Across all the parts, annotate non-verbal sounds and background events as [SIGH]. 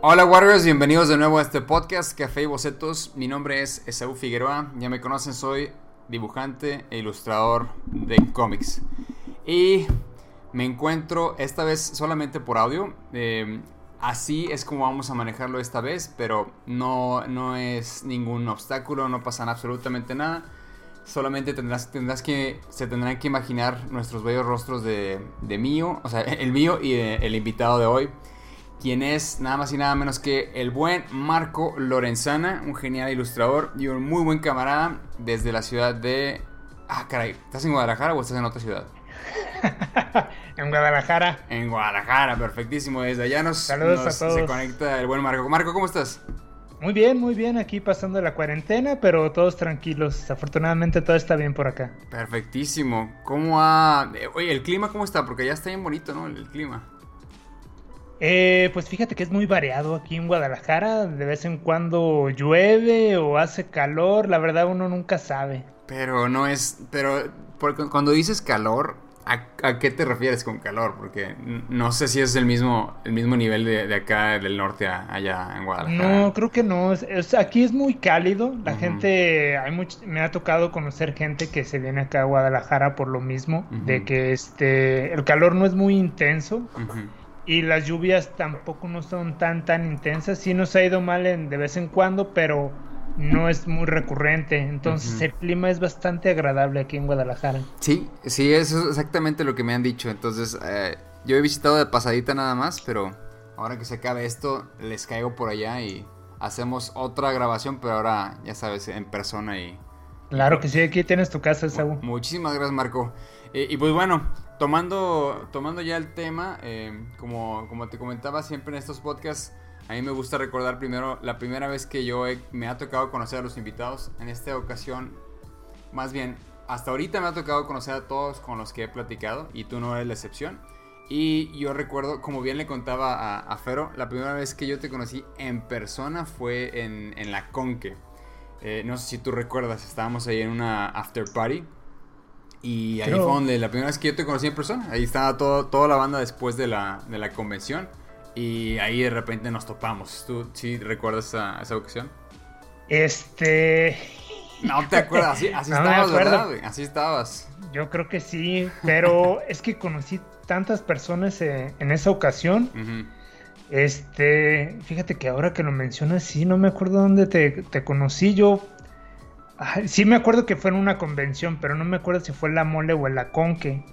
Hola Warriors, bienvenidos de nuevo a este podcast Café y Bocetos. Mi nombre es Esaú Figueroa, ya me conocen, soy dibujante e ilustrador de cómics. Y me encuentro esta vez solamente por audio. Eh, así es como vamos a manejarlo esta vez, pero no, no es ningún obstáculo, no pasa absolutamente nada. Solamente tendrás, tendrás que, se tendrán que imaginar nuestros bellos rostros de, de mío, o sea, [LAUGHS] el mío y el invitado de hoy quien es nada más y nada menos que el buen Marco Lorenzana, un genial ilustrador y un muy buen camarada desde la ciudad de... Ah, caray, ¿estás en Guadalajara o estás en otra ciudad? [LAUGHS] en Guadalajara. En Guadalajara, perfectísimo. Desde allá nos, Saludos a todos. se conecta el buen Marco. Marco, ¿cómo estás? Muy bien, muy bien, aquí pasando la cuarentena, pero todos tranquilos. Afortunadamente todo está bien por acá. Perfectísimo. ¿Cómo ha... Oye, ¿el clima cómo está? Porque ya está bien bonito, ¿no? El clima. Eh, pues fíjate que es muy variado aquí en Guadalajara. De vez en cuando llueve o hace calor. La verdad uno nunca sabe. Pero no es... Pero cuando dices calor, ¿a, qué te refieres con calor? Porque no sé si es el mismo, el mismo nivel de, acá del norte allá en Guadalajara. No, creo que no. aquí es muy cálido. La gente... Hay me ha tocado conocer gente que se viene acá a Guadalajara por lo mismo. De que este... El calor no es muy intenso y las lluvias tampoco no son tan tan intensas. Sí nos ha ido mal en, de vez en cuando, pero no es muy recurrente. Entonces el clima es bastante agradable aquí en Guadalajara. Sí, sí, eso es exactamente lo que me han dicho. Entonces eh, yo he visitado de pasadita nada más, pero ahora que se acabe esto, les caigo por allá y hacemos otra grabación, pero ahora ya sabes, en persona y... Claro que sí, aquí tienes tu casa, Saúl. Muchísimas gracias, Marco. Eh, y pues bueno, tomando, tomando ya el tema, eh, como, como te comentaba siempre en estos podcasts, a mí me gusta recordar primero la primera vez que yo me ha tocado conocer a los invitados. En esta ocasión, más bien, hasta ahorita me ha tocado conocer a todos con los que he platicado y tú no eres la excepción. Y yo recuerdo, como bien le contaba a, a Fero, la primera vez que yo te conocí en persona fue en, en la Conque. Eh, no sé si tú recuerdas, estábamos ahí en una after party y ahí fue donde la primera vez que yo te conocí en persona. Ahí estaba todo, toda la banda después de la, de la convención. Y ahí de repente nos topamos. ¿Tú sí recuerdas esa, esa ocasión? Este. No te acuerdas, así, [LAUGHS] estabas, ¿verdad? Así estabas. Yo creo que sí, pero [LAUGHS] es que conocí tantas personas eh, en esa ocasión. Este, fíjate que ahora que lo mencionas, sí, no me acuerdo dónde te, te conocí. Yo sí me acuerdo que fue en una convención, pero no me acuerdo si fue en la mole o en la conque.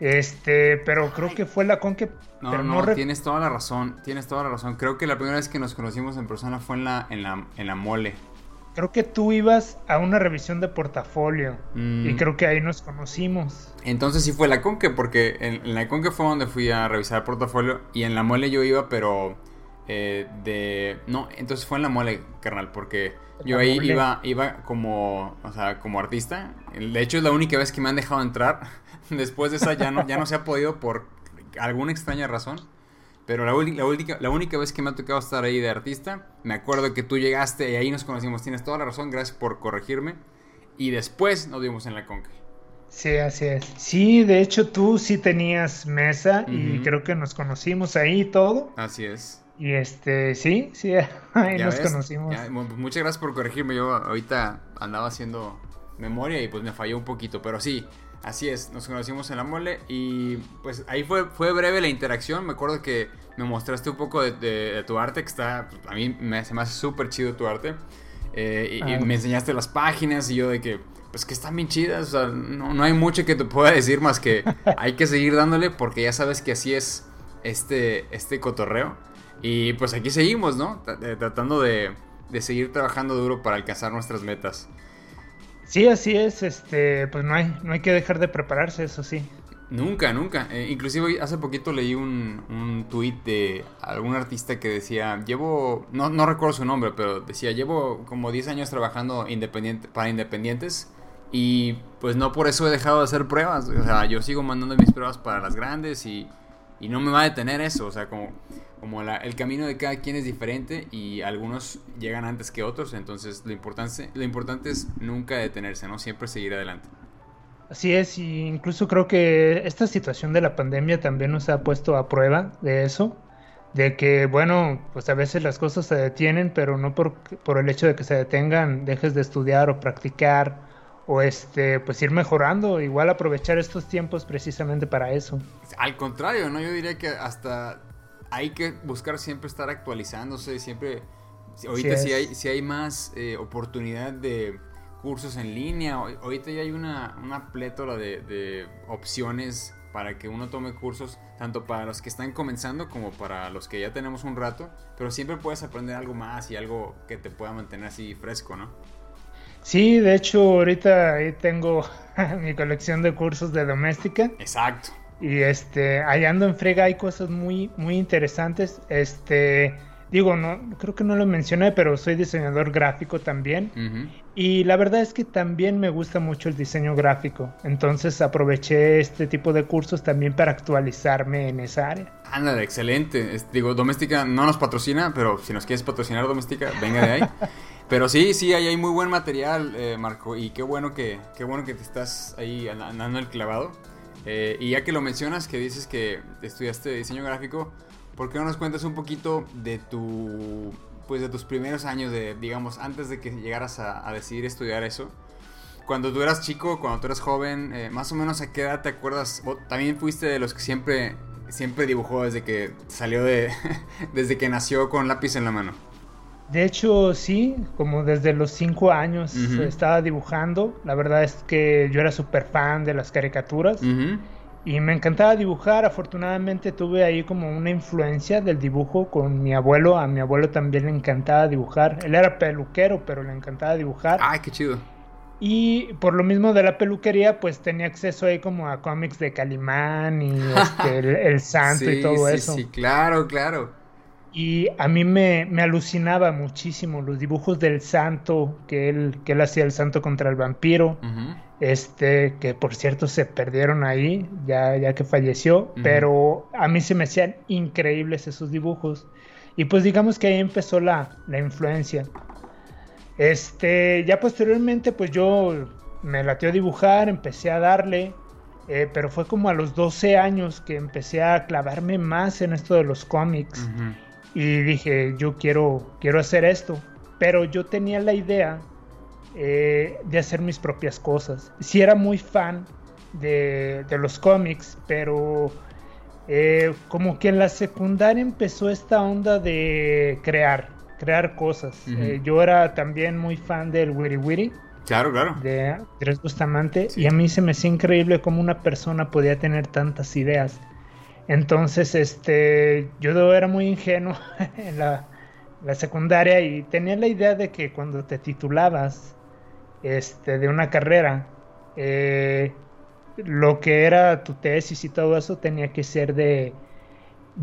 Este, pero creo que fue la conque. No, pero no, tienes toda la razón, tienes toda la razón. Creo que la primera vez que nos conocimos en persona fue en la, en la, en la mole. Creo que tú ibas a una revisión de portafolio mm. y creo que ahí nos conocimos. Entonces sí fue la conque, porque en, la conque fue donde fui a revisar el portafolio y en la mole yo iba, pero eh, de... No, entonces fue en la mole, carnal, porque yo ahí iba, iba como, o sea, como artista. De hecho, es la única vez que me han dejado entrar. [LAUGHS] Después de esa ya no, ya no se ha podido por alguna extraña razón. Pero la, la, única, la única vez que me ha tocado estar ahí de artista, me acuerdo que tú llegaste y ahí nos conocimos. Tienes toda la razón, gracias por corregirme. Y después nos vimos en la conca. Sí, así es. Sí, de hecho tú sí tenías mesa y creo que nos conocimos ahí y todo. Así es. Y este, sí, sí, [LAUGHS] ahí nos conocimos. Muchas gracias por corregirme. Yo ahorita andaba haciendo memoria y pues me falló un poquito, pero sí, así es. Nos conocimos en la mole y pues ahí fue, fue breve la interacción. Me acuerdo que me mostraste un poco de, tu arte, que está, pues, a mí me, se me hace súper chido tu arte. Eh, y, me enseñaste las páginas y yo de que, pues que están bien chidas. O sea, no, no hay mucho que te pueda decir más que [LAUGHS] hay que seguir dándole porque ya sabes que así es este, este cotorreo. Y pues aquí seguimos, ¿no? Tratando de, seguir trabajando duro para alcanzar nuestras metas. Sí, así es, este, pues no hay, no hay que dejar de prepararse, eso sí. Nunca, nunca. Eh, inclusive hace poquito leí un, un tweet de algún artista que decía, llevo, no, no recuerdo su nombre, pero decía, llevo como 10 años trabajando independiente, para independientes y pues no por eso he dejado de hacer pruebas. O sea, yo sigo mandando mis pruebas para las grandes y, y no me va a detener eso. O sea, como como el camino de cada quien es diferente y algunos llegan antes que otros, entonces lo importante, lo importante es nunca detenerse, ¿no? Siempre seguir adelante. Así es, y incluso creo que esta situación de la pandemia también nos ha puesto a prueba de eso, de que, bueno, pues a veces las cosas se detienen, pero no por, por el hecho de que se detengan, dejes de estudiar o practicar o este, pues ir mejorando, igual aprovechar estos tiempos precisamente para eso. Al contrario, ¿no? Yo diría que hasta hay que buscar siempre estar actualizándose, siempre... Ahorita sí, hay, si hay más eh, oportunidad de cursos en línea, ahorita ya hay una, una plétora de, de opciones para que uno tome cursos, tanto para los que están comenzando como para los que ya tenemos un rato, pero siempre puedes aprender algo más y algo que te pueda mantener así fresco, ¿no? Sí, de hecho ahorita ahí tengo [LAUGHS] mi colección de cursos de doméstica. Exacto. Y este, ahí ando en frega, hay cosas muy, muy interesantes. Este, digo, no, creo que no lo mencioné, pero soy diseñador gráfico también. Y la verdad es que también me gusta mucho el diseño gráfico. Entonces aproveché este tipo de cursos también para actualizarme en esa área. Ándale, excelente. digo, Doméstica no nos patrocina, pero si nos quieres patrocinar Doméstica, venga de ahí. [LAUGHS] pero sí, sí, ahí hay muy buen material, eh, Marco. Y qué bueno que, qué bueno que te estás ahí andando el clavado. Eh, y ya que lo mencionas, que dices que estudiaste diseño gráfico, ¿por qué no nos cuentas un poquito de tu pues de tus primeros años de digamos antes de que llegaras a, decidir estudiar eso? Cuando tú eras chico, cuando tú eras joven, eh, más o menos a qué edad te acuerdas? ¿O también fuiste de los que siempre siempre dibujó desde que salió de [LAUGHS] desde que nació con lápiz en la mano. De hecho, sí, como desde los cinco años estaba dibujando. La verdad es que yo era súper fan de las caricaturas y me encantaba dibujar. Afortunadamente tuve ahí como una influencia del dibujo con mi abuelo. A mi abuelo también le encantaba dibujar. Él era peluquero, pero le encantaba dibujar. Ay, qué chido. Y por lo mismo de la peluquería, pues tenía acceso ahí como a cómics de Calimán y este, [LAUGHS] el, Santo y todo eso. Sí, claro, claro. Y a mí me, alucinaba muchísimo los dibujos del santo, que él, que él hacía el santo contra el vampiro, este, que por cierto se perdieron ahí, ya, ya que falleció, pero a mí se me hacían increíbles esos dibujos. Y pues digamos que ahí empezó la, la influencia. Este, ya posteriormente pues yo me latió a dibujar, empecé a darle, eh, pero fue como a los 12 años que empecé a clavarme más en esto de los cómics y dije, yo quiero, quiero hacer esto. Pero yo tenía la idea eh, de hacer mis propias cosas. Sí era muy fan de, los cómics, pero eh, como que en la secundaria empezó esta onda de crear, crear cosas. Eh, yo era también muy fan del Wiri Wiri. Claro, claro. De Andrés Bustamante. Y a mí se me hacía increíble cómo una persona podía tener tantas ideas. Entonces, este, yo era muy ingenuo [LAUGHS] en la, secundaria y tenía la idea de que cuando te titulabas este, de una carrera, eh, lo que era tu tesis y todo eso tenía que ser de,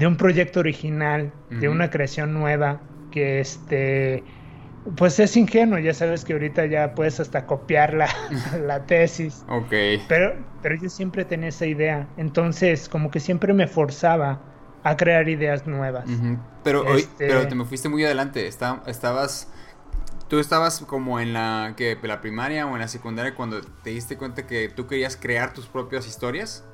un proyecto original, de una creación nueva, que este pues es ingenuo, ya sabes que ahorita ya puedes hasta copiar la, [LAUGHS] la tesis. Ok. Pero, pero yo siempre tenía esa idea. Entonces, como que siempre me forzaba a crear ideas nuevas. pero, hoy, este pero te me fuiste muy adelante. estabas. Tú estabas como en la, que, la primaria o en la secundaria cuando te diste cuenta que tú querías crear tus propias historias.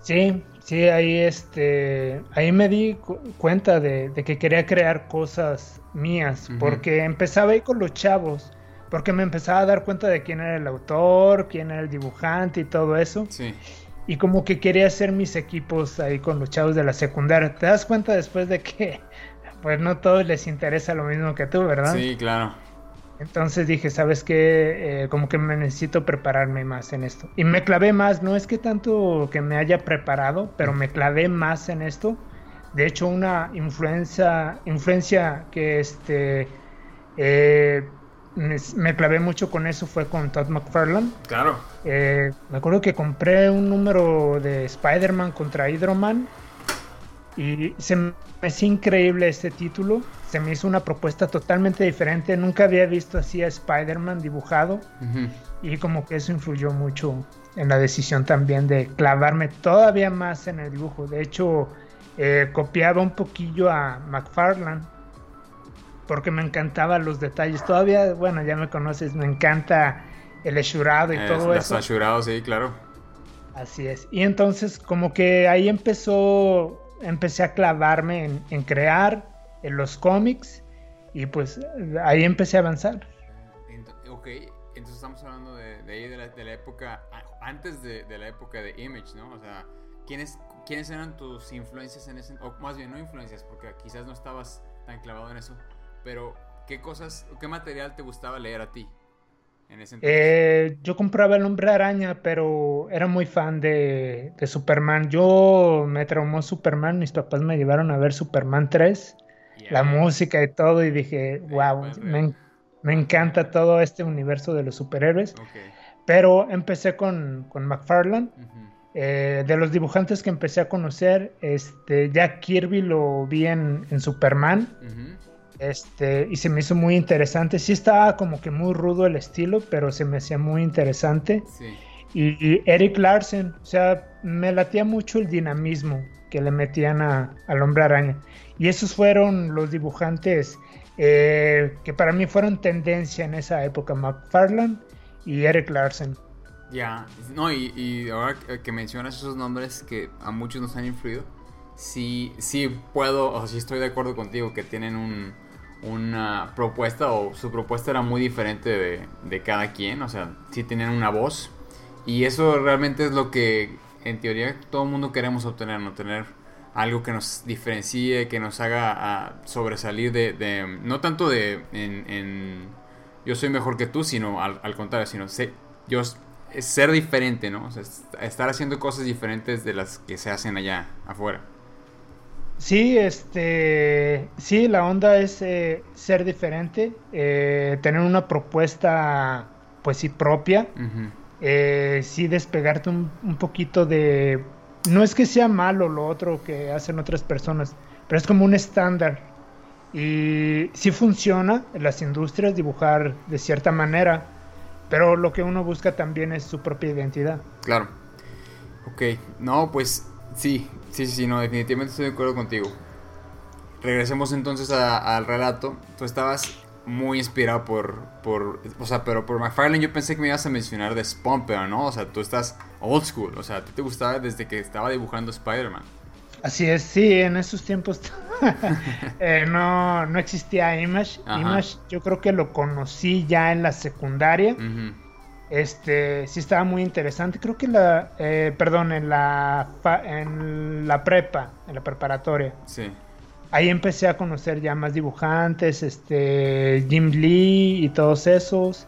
Sí, sí, ahí este, ahí me di cuenta de, que quería crear cosas mías, porque empezaba ahí con los chavos, porque me empezaba a dar cuenta de quién era el autor, quién era el dibujante y todo eso. Sí. Y como que quería hacer mis equipos ahí con los chavos de la secundaria. Te das cuenta después de que, [LAUGHS] pues no todos les interesa lo mismo que tú, ¿verdad? Sí, claro. Entonces dije, ¿sabes qué? Eh, como que me necesito prepararme más en esto. Y me clavé más, no es que tanto que me haya preparado, pero me clavé más en esto. De hecho, una influencia, influencia que este, eh, me, clavé mucho con eso fue con Todd McFarlane. Claro. Eh, me acuerdo que compré un número de Spider-Man contra Hydro-Man y se me hizo increíble este título. Se me hizo una propuesta totalmente diferente. Nunca había visto así a Spider-Man dibujado. Y como que eso influyó mucho en la decisión también de clavarme todavía más en el dibujo. De hecho, eh, copiaba un poquillo a McFarlane. Porque me encantaban los detalles. Todavía, bueno, ya me conoces, me encanta el eshurado y todo eso. El sí, claro. Así es. Y entonces como que ahí empezó empecé a clavarme en, crear en los cómics y pues ahí empecé a avanzar. Ok, entonces estamos hablando de, ahí de la, de la, época, antes de, de, la época de Image, ¿no? O sea, ¿quiénes, ¿quiénes eran tus influencias en ese, o más bien no influencias, porque quizás no estabas tan clavado en eso, pero ¿qué cosas, qué material te gustaba leer a ti? Eh, yo compraba el hombre araña, pero era muy fan de, Superman. Yo me traumó Superman, mis papás me llevaron a ver Superman 3, la música y todo, y dije, wow, me, encanta todo este universo de los superhéroes. Pero empecé con, con McFarlane. Eh, de los dibujantes que empecé a conocer, este, Jack Kirby lo vi en, Superman. Este, y se me hizo muy interesante. Sí estaba como que muy rudo el estilo, pero se me hacía muy interesante. Y, Eric Larsen, o sea, me latía mucho el dinamismo que le metían al hombre araña. Y esos fueron los dibujantes eh, que para mí fueron tendencia en esa época, McFarlane y Eric Larsen. Ya, no, y, y, ahora que mencionas esos nombres que a muchos nos han influido, sí, sí puedo, o sí estoy de acuerdo contigo que tienen un, una propuesta o su propuesta era muy diferente de, cada quien, o sea, sí tenían una voz y eso realmente es lo que en teoría todo el mundo queremos obtener, no tener algo que nos diferencie, que nos haga ah, sobresalir de, no tanto de en, yo soy mejor que tú, sino al, contrario, sino sé, yo ser diferente, ¿no? Estar haciendo cosas diferentes de las que se hacen allá afuera. Sí, este, sí, la onda es eh, ser diferente, eh, tener una propuesta, pues sí, propia, eh, sí despegarte un, poquito de, no es que sea malo lo otro que hacen otras personas, pero es como un estándar y sí funciona en las industrias dibujar de cierta manera, pero lo que uno busca también es su propia identidad. Claro. Ok, no, pues sí, Sí, sí, no, definitivamente estoy de acuerdo contigo. Regresemos entonces al relato. Tú estabas muy inspirado por, por, o sea, pero por McFarlane yo pensé que me ibas a mencionar de Spawn, pero no, o sea, tú estás old school, o sea, a ti te gustaba desde que estaba dibujando Spider-Man. Así es, sí, en esos tiempos [LAUGHS] eh, no, no existía Image. Image yo creo que lo conocí ya en la secundaria. Este, sí estaba muy interesante. Creo que la, eh, perdón, en la, en la prepa, en la preparatoria. Sí. Ahí empecé a conocer ya más dibujantes, este, Jim Lee y todos esos.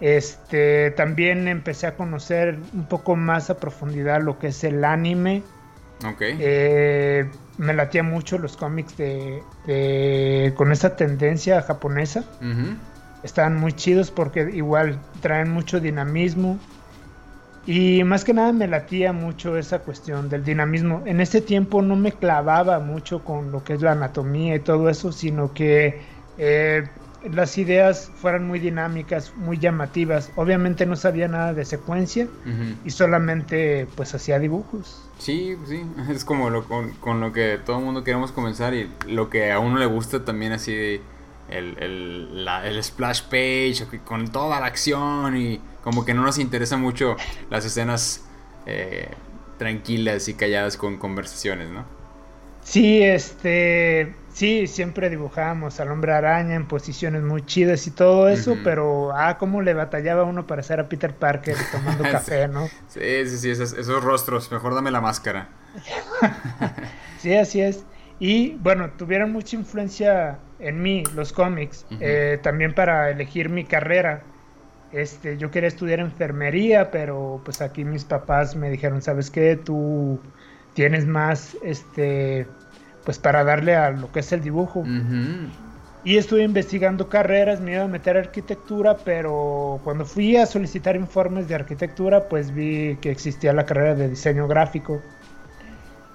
Este, también empecé a conocer un poco más a profundidad lo que es el anime. Ok. Eh, me latía mucho los cómics de, con esa tendencia japonesa están muy chidos porque igual traen mucho dinamismo. Y más que nada me latía mucho esa cuestión del dinamismo. En ese tiempo no me clavaba mucho con lo que es la anatomía y todo eso, sino que eh, las ideas fueran muy dinámicas, muy llamativas. Obviamente no sabía nada de secuencia y solamente pues hacía dibujos. Sí, sí, [LAUGHS] es como lo, con, con, lo que todo el mundo queremos comenzar y lo que a uno le gusta también así de el, el, splash page con toda la acción y como que no nos interesa mucho las escenas eh, tranquilas y calladas con conversaciones, ¿no? Sí, este, sí, siempre dibujábamos al hombre araña en posiciones muy chidas y todo eso, pero ah, cómo le batallaba uno para hacer a Peter Parker tomando [LAUGHS] café, ¿no? Sí, sí, sí, esos, esos rostros, mejor dame la máscara. [LAUGHS] sí, así es. Y bueno, tuvieron mucha influencia en mí los cómics, eh, también para elegir mi carrera. Este, yo quería estudiar enfermería, pero pues aquí mis papás me dijeron, ¿sabes qué? Tú tienes más, este, pues para darle a lo que es el dibujo. Y estuve investigando carreras, me iba a meter a arquitectura, pero cuando fui a solicitar informes de arquitectura, pues vi que existía la carrera de diseño gráfico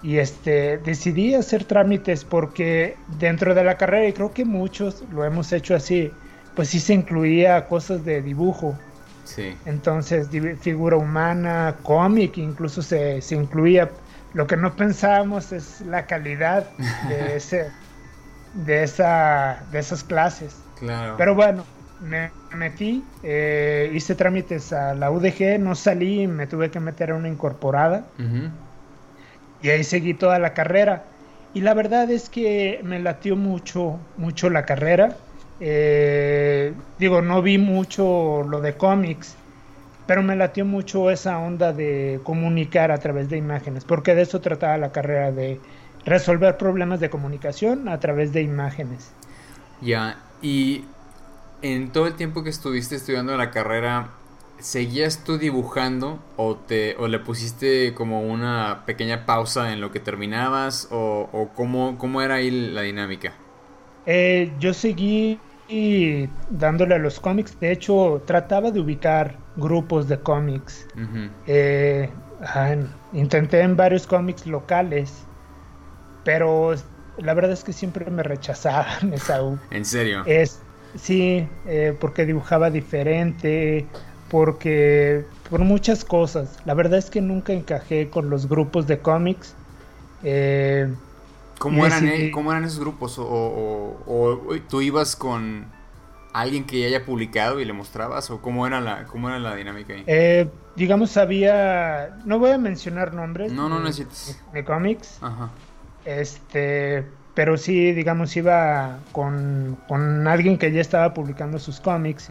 y este decidí hacer trámites porque dentro de la carrera y creo que muchos lo hemos hecho así pues sí se incluía cosas de dibujo. Sí. entonces figura humana cómic incluso se, se, incluía. Lo que no pensábamos es la calidad de [LAUGHS] ese de esa de esas clases. Claro. Pero bueno me metí eh, hice trámites a la UDG no salí me tuve que meter a una incorporada y ahí seguí toda la carrera. Y la verdad es que me latió mucho, mucho la carrera. Eh, digo, no vi mucho lo de cómics, pero me latió mucho esa onda de comunicar a través de imágenes, porque de eso trataba la carrera, de resolver problemas de comunicación a través de imágenes. Ya, y en todo el tiempo que estuviste estudiando la carrera, ¿seguías tú dibujando o, te, o le pusiste como una pequeña pausa en lo que terminabas o, o cómo, cómo era ahí la dinámica? Eh, yo seguí dándole a los cómics. De hecho, trataba de ubicar grupos de cómics. Eh, intenté en varios cómics locales, pero la verdad es que siempre me rechazaban [LAUGHS] esa ¿En serio? Es, sí, eh, porque dibujaba diferente, porque por muchas cosas. La verdad es que nunca encajé con los grupos de cómics. Eh, ¿Cómo, eran, e-, ¿Cómo eran esos grupos? O, tú ibas con alguien que ya haya publicado y le mostrabas? ¿O cómo era la, cómo era la dinámica ahí? Eh, digamos, había... No voy a mencionar nombres. No, no necesitas. De, cómics. Ajá. Este... Pero sí, digamos, iba con, con alguien que ya estaba publicando sus cómics.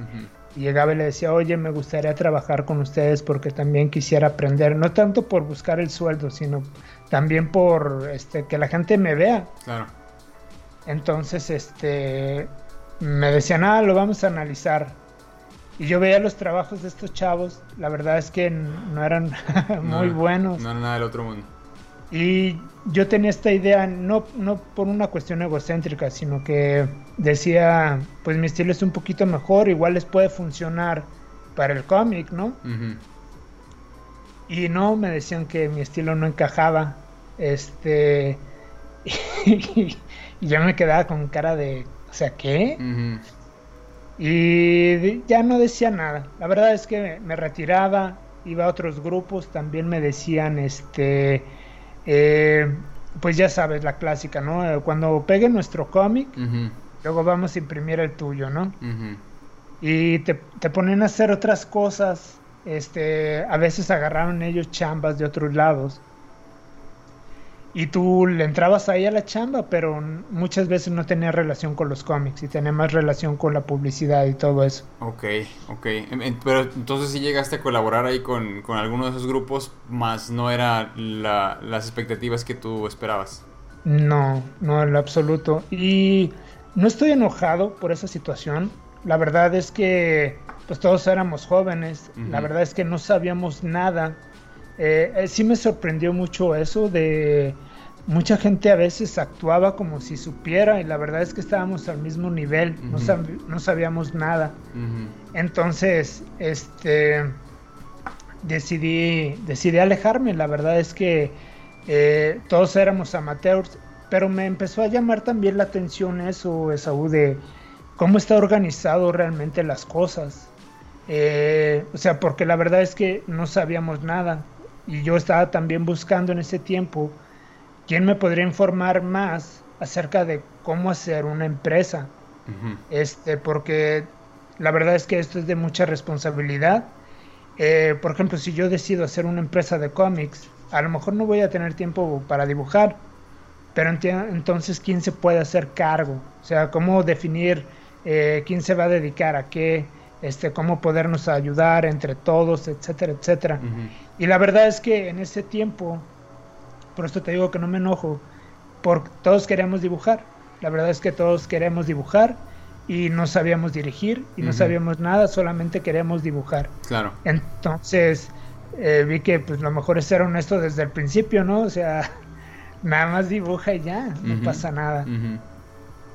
Llegaba y le decía, oye, me gustaría trabajar con ustedes porque también quisiera aprender. No tanto por buscar el sueldo, sino también por este que la gente me vea. Claro. Entonces, este me decían, "Ah, lo vamos a analizar." Y yo veía los trabajos de estos chavos, la verdad es que no eran [LAUGHS] muy buenos. No era nada del otro mundo. Y yo tenía esta idea, no, no por una cuestión egocéntrica, sino que decía, pues mi estilo es un poquito mejor, igual les puede funcionar para el cómic, ¿no? Y no, me decían que mi estilo no encajaba. Este. [LAUGHS] y yo me quedaba con cara de. O sea, ¿qué? Y ya no decía nada. La verdad es que me retiraba, iba a otros grupos, también me decían, este. Eh, pues ya sabes, la clásica, ¿no? Cuando pegue nuestro cómic, luego vamos a imprimir el tuyo, ¿no? Y te, te ponen a hacer otras cosas este, a veces agarraron ellos chambas de otros lados. Y tú le entrabas ahí a la chamba, pero muchas veces no tenía relación con los cómics y tenía más relación con la publicidad y todo eso. Ok, ok. Pero entonces sí llegaste a colaborar ahí con, con alguno de esos grupos, más no era las expectativas que tú esperabas. No, no en lo absoluto. Y no estoy enojado por esa situación. La verdad es que pues todos éramos jóvenes, la verdad es que no sabíamos nada. Eh, eh, sí me sorprendió mucho eso de mucha gente a veces actuaba como si supiera y la verdad es que estábamos al mismo nivel, no, no, sabíamos nada. Entonces, este, decidí, decidí alejarme, la verdad es que eh, todos éramos amateurs, pero me empezó a llamar también la atención eso, Esaú, de cómo está organizado realmente las cosas. Eh, o sea, porque la verdad es que no sabíamos nada. Y yo estaba también buscando en ese tiempo quién me podría informar más acerca de cómo hacer una empresa. Este, porque la verdad es que esto es de mucha responsabilidad. Eh, por ejemplo, si yo decido hacer una empresa de cómics, a lo mejor no voy a tener tiempo para dibujar, pero entonces quién se puede hacer cargo, o sea, cómo definir eh, quién se va a dedicar a qué, este, cómo podernos ayudar entre todos, etcétera, etcétera. Y la verdad es que en ese tiempo, por esto te digo que no me enojo, porque todos queremos dibujar. La verdad es que todos queremos dibujar y no sabíamos dirigir y no sabíamos nada, solamente queremos dibujar. Claro. Entonces eh, vi que pues lo mejor es ser honesto desde el principio, ¿no? O sea, nada más dibuja y ya, no pasa nada.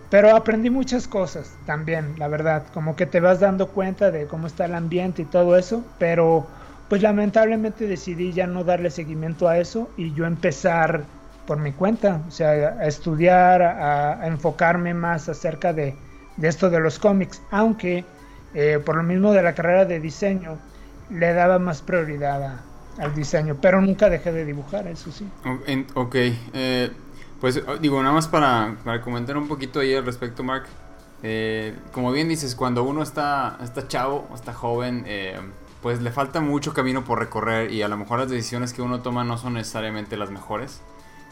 Pero aprendí muchas cosas también, la verdad, como que te vas dando cuenta de cómo está el ambiente y todo eso, pero pues lamentablemente decidí ya no darle seguimiento a eso y yo empezar por mi cuenta, o sea, a estudiar, a, enfocarme más acerca de, esto de los cómics, aunque eh, por lo mismo de la carrera de diseño le daba más prioridad al diseño, pero nunca dejé de dibujar, eso sí. Ok, eh, pues oh, digo, nada más para, comentar un poquito ahí al respecto, Mark. Eh, como bien dices, cuando uno está, está chavo, está joven, eh, pues le falta mucho camino por recorrer y a lo mejor las decisiones que uno toma no son necesariamente las mejores.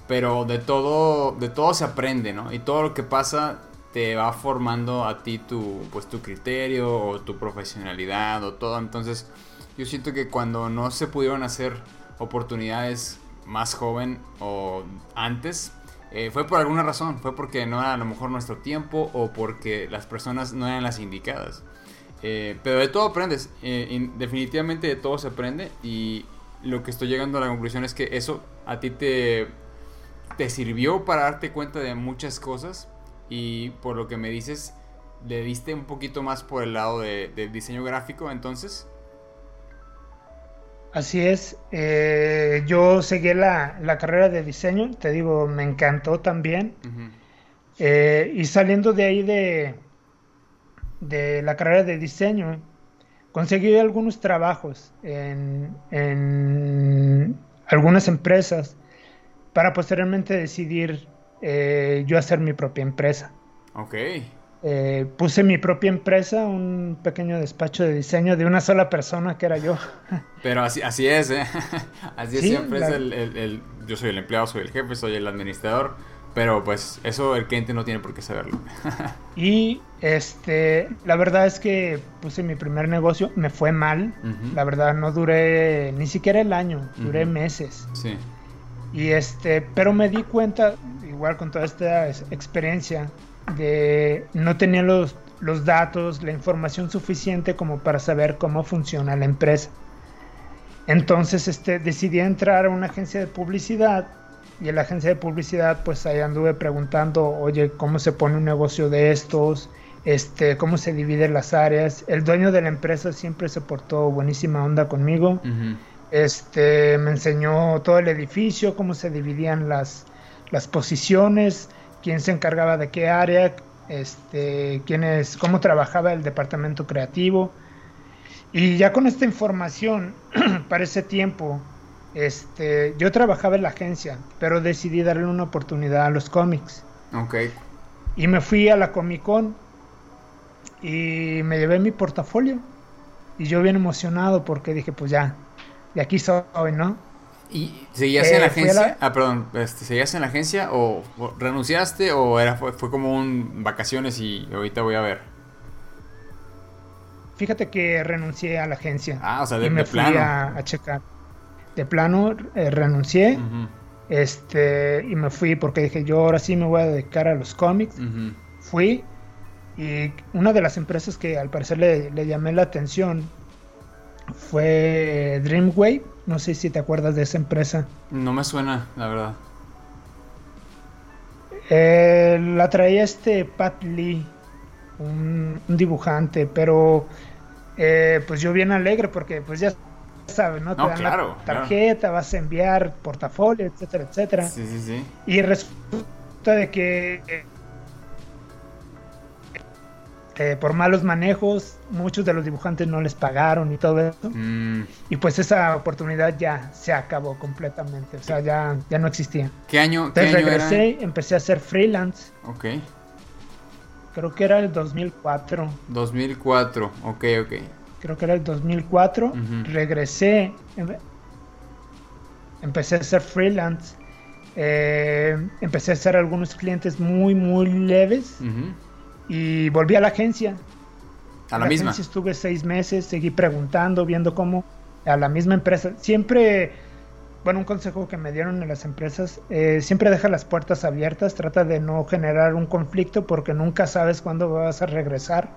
pero de todo, de todo se aprende, ¿no? Y todo lo que pasa te va formando a ti tu, pues, tu criterio o tu profesionalidad o todo. Entonces, yo siento que cuando no se pudieron hacer oportunidades más joven o antes, eh, fue por alguna razón, fue porque no era a lo mejor nuestro tiempo o porque las personas no eran las indicadas. Eh, pero de todo aprendes, eh, definitivamente de todo se aprende y lo que estoy llegando a la conclusión es que eso a ti te, te sirvió para darte cuenta de muchas cosas y por lo que me dices, le diste un poquito más por el lado de, del diseño gráfico entonces. Así es, eh, yo seguí la, carrera de diseño, te digo, me encantó también. Eh, y saliendo de ahí de, de la carrera de diseño, conseguí algunos trabajos en, en algunas empresas para posteriormente decidir eh, yo hacer mi propia empresa. Ok. Eh, puse mi propia empresa, un pequeño despacho de diseño de una sola persona que era yo. [LAUGHS] Pero así, así es, ¿eh? [LAUGHS] Así es siempre es el, Yo soy el empleado, soy el jefe, soy el administrador, pero pues eso el cliente no tiene por qué saberlo. [LAUGHS] y este, la verdad es que puse mi primer negocio, me fue mal, la verdad no duré ni siquiera el año, duré meses. Sí. Y este, pero me di cuenta, igual con toda esta experiencia, de no tenía los, los datos, la información suficiente como para saber cómo funciona la empresa. Entonces este, decidí entrar a una agencia de publicidad y en la agencia de publicidad pues ahí anduve preguntando, oye, ¿cómo se pone un negocio de estos? Este, cómo se dividen las áreas. El dueño de la empresa siempre se portó buenísima onda conmigo. Este, me enseñó todo el edificio, cómo se dividían las, las posiciones, quién se encargaba de qué área, este, quién es, cómo trabajaba el departamento creativo. Y ya con esta información, [CLEARS THROAT] para ese tiempo, este, yo trabajaba en la agencia, pero decidí darle una oportunidad a los cómics. Ok. Y me fui a la Comic Con y me llevé mi portafolio. Y yo bien emocionado porque dije, pues ya, de aquí soy, ¿no? ¿Y seguías en la eh, agencia? Ah, perdón, este, ¿seguías en la agencia o, renunciaste o era fue, como un vacaciones y ahorita voy a ver? Fíjate que renuncié a la agencia. Ah, o sea, de, y me fui A, checar. De plano eh, renuncié. Este, y me fui porque dije, yo ahora sí me voy a dedicar a los cómics. Fui y una de las empresas que al parecer le, le llamé la atención fue Dreamwave. No sé si te acuerdas de esa empresa. No me suena, la verdad. Eh, la traía este Pat Lee, un, dibujante, pero eh, pues yo bien alegre porque pues ya sabes, ¿no? Te dan la tarjeta, vas a enviar portafolio, etcétera, etcétera. Sí, sí, sí. Y resulta de que eh, por malos manejos, muchos de los dibujantes no les pagaron y todo eso. Mm. Y pues esa oportunidad ya se acabó completamente, o sea, ya, ya no existía. ¿Qué año? Entonces regresé, empecé a hacer freelance. Ok. Creo que era el 2004. 2004, ok, ok. Creo que era el 2004. Regresé, em, empecé a hacer freelance. Eh, empecé a hacer algunos clientes muy, muy leves y volví a la agencia. A la, misma. estuve seis meses, seguí preguntando, viendo cómo a la misma empresa. Siempre, bueno, un consejo que me dieron en las empresas, eh, siempre deja las puertas abiertas, trata de no generar un conflicto porque nunca sabes cuándo vas a regresar.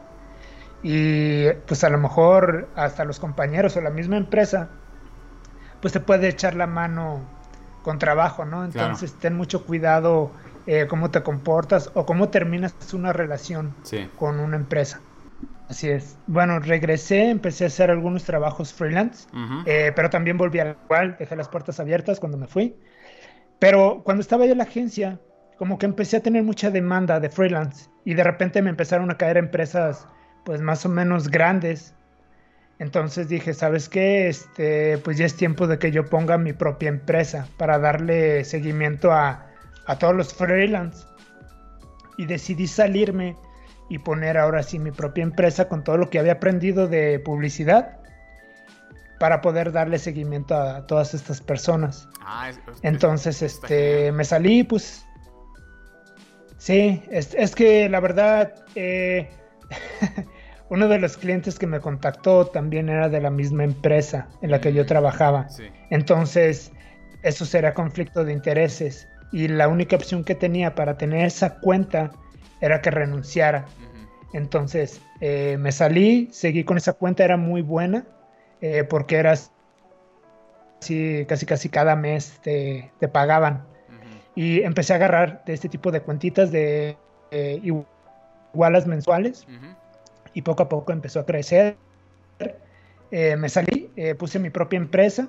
Y pues a lo mejor hasta los compañeros o la misma empresa, pues te puede echar la mano con trabajo, ¿no? Entonces ten mucho cuidado eh, cómo te comportas o cómo terminas una relación con una empresa. Así es. Bueno, regresé, empecé a hacer algunos trabajos freelance, eh, pero también volví al igual, dejé las puertas abiertas cuando me fui. Pero cuando estaba en la agencia, como que empecé a tener mucha demanda de freelance y de repente me empezaron a caer empresas pues más o menos grandes. Entonces dije, ¿sabes qué? Este, pues ya es tiempo de que yo ponga mi propia empresa para darle seguimiento a, a todos los freelance. Y decidí salirme y poner ahora sí mi propia empresa con todo lo que había aprendido de publicidad. para poder darle seguimiento a todas estas personas. Ah, Entonces, este, me salí, pues, sí, es, que la verdad, eh, [LAUGHS] uno de los clientes que me contactó también era de la misma empresa en la que yo mm, trabajaba. Entonces, eso será conflicto de intereses. Y la única opción que tenía para tener esa cuenta era que renunciara. Entonces, eh, me salí, seguí con esa cuenta, era muy buena, eh, porque era así, casi casi cada mes te, pagaban. Y empecé a agarrar de este tipo de cuentitas de eh, igualas mensuales y poco a poco empezó a crecer. Eh, me salí, puse mi propia empresa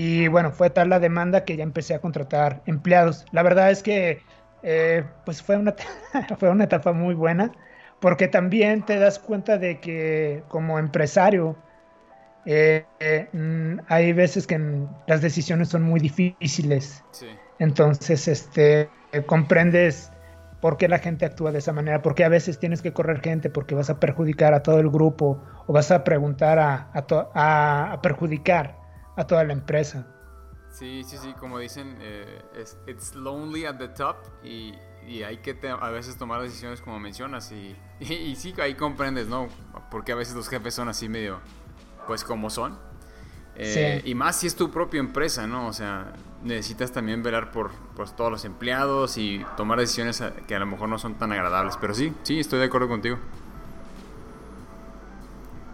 y bueno, fue tal la demanda que ya empecé a contratar empleados. La verdad es que eh, pues fue una, [LAUGHS] fue una etapa muy buena porque también te das cuenta de que como empresario mm, hay veces que las decisiones son muy difíciles. Entonces, este, comprendes por qué la gente actúa de esa manera, porque a veces tienes que correr gente porque vas a perjudicar a todo el grupo o vas a preguntar a, a, perjudicar a toda la empresa. Sí, sí, sí, como dicen, eh, it's lonely at the top y, hay que a veces tomar decisiones como mencionas [LAUGHS] y, y, sí, ahí comprendes, ¿no? Porque a veces los jefes son así medio, pues como son. Eh, y más si es tu propia empresa, ¿no? O sea, necesitas también velar por pues, todos los empleados y tomar decisiones que a lo mejor no son tan agradables. Pero sí, sí, estoy de acuerdo contigo.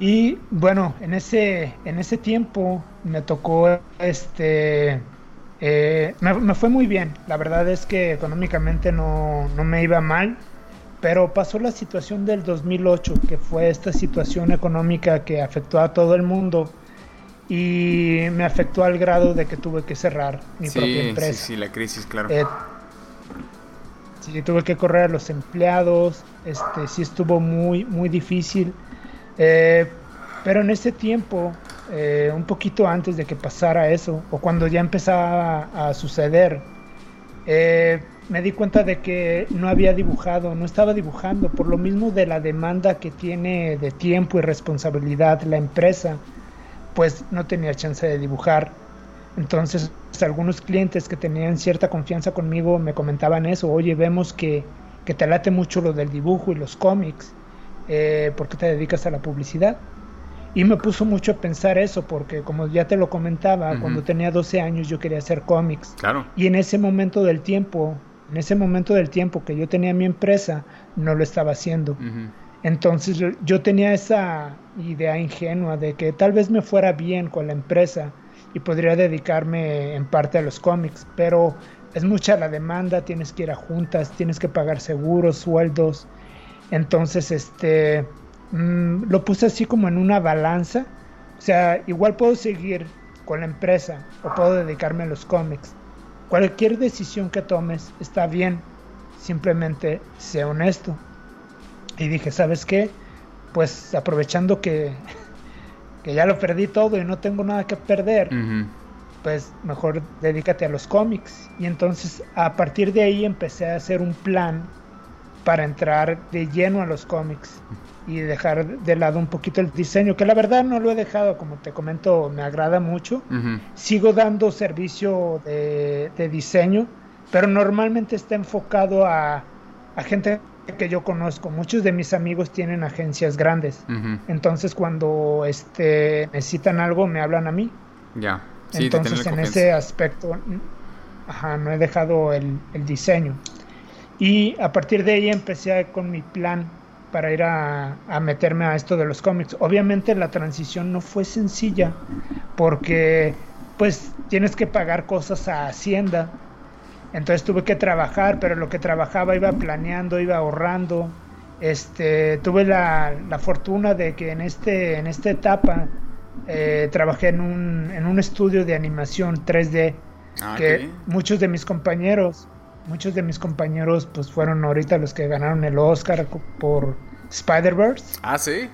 Y bueno, en ese, en ese tiempo me tocó, este, eh, me, fue muy bien. La verdad es que económicamente no, no me iba mal, pero pasó la situación del 2008, que fue esta situación económica que afectó a todo el mundo y me afectó al grado de que tuve que cerrar mi propia empresa. Sí, sí, la crisis, claro. Eh, sí, tuve que correr a los empleados, este, sí estuvo muy, muy difícil. Eh, pero en ese tiempo, eh, un poquito antes de que pasara eso, o cuando ya empezaba a, suceder, me di cuenta de que no había dibujado, no estaba dibujando, por lo mismo de la demanda que tiene de tiempo y responsabilidad la empresa pues no tenía chance de dibujar. Entonces algunos clientes que tenían cierta confianza conmigo me comentaban eso, oye, vemos que, te late mucho lo del dibujo y los cómics, eh, ¿por qué te dedicas a la publicidad? Y me puso mucho a pensar eso, porque como ya te lo comentaba, cuando tenía 12 años yo quería hacer cómics. Claro. Y en ese momento del tiempo, en ese momento del tiempo que yo tenía mi empresa, no lo estaba haciendo. Entonces yo tenía esa idea ingenua de que tal vez me fuera bien con la empresa y podría dedicarme en parte a los cómics, pero es mucha la demanda, tienes que ir a juntas, tienes que pagar seguros, sueldos. Entonces, este, mm, lo puse así como en una balanza. O sea, igual puedo seguir con la empresa o puedo dedicarme a los cómics. Cualquier decisión que tomes está bien, simplemente sé honesto. Y dije, ¿sabes qué? Pues aprovechando que, [LAUGHS] que ya lo perdí todo y no tengo nada que perder, pues mejor dedícate a los cómics. Y entonces a partir de ahí empecé a hacer un plan para entrar de lleno a los cómics y dejar de lado un poquito el diseño, que la verdad no lo he dejado, como te comento, me agrada mucho. Sigo dando servicio de, de, diseño, pero normalmente está enfocado a, a gente que yo conozco, muchos de mis amigos tienen agencias grandes. Entonces cuando este necesitan algo me hablan a mí. Ya. Entonces en ese aspecto ajá, no he dejado el, diseño. Y a partir de ahí empecé con mi plan para ir a, a, meterme a esto de los cómics. Obviamente la transición no fue sencilla porque pues tienes que pagar cosas a Hacienda entonces tuve que trabajar, pero lo que trabajaba iba planeando, iba ahorrando. Este, tuve la, fortuna de que en, este, en esta etapa eh, trabajé en un, en un estudio de animación 3D ah, que muchos de mis compañeros, muchos de mis compañeros pues fueron ahorita los que ganaron el Oscar por Spider-Verse. Ah, sí.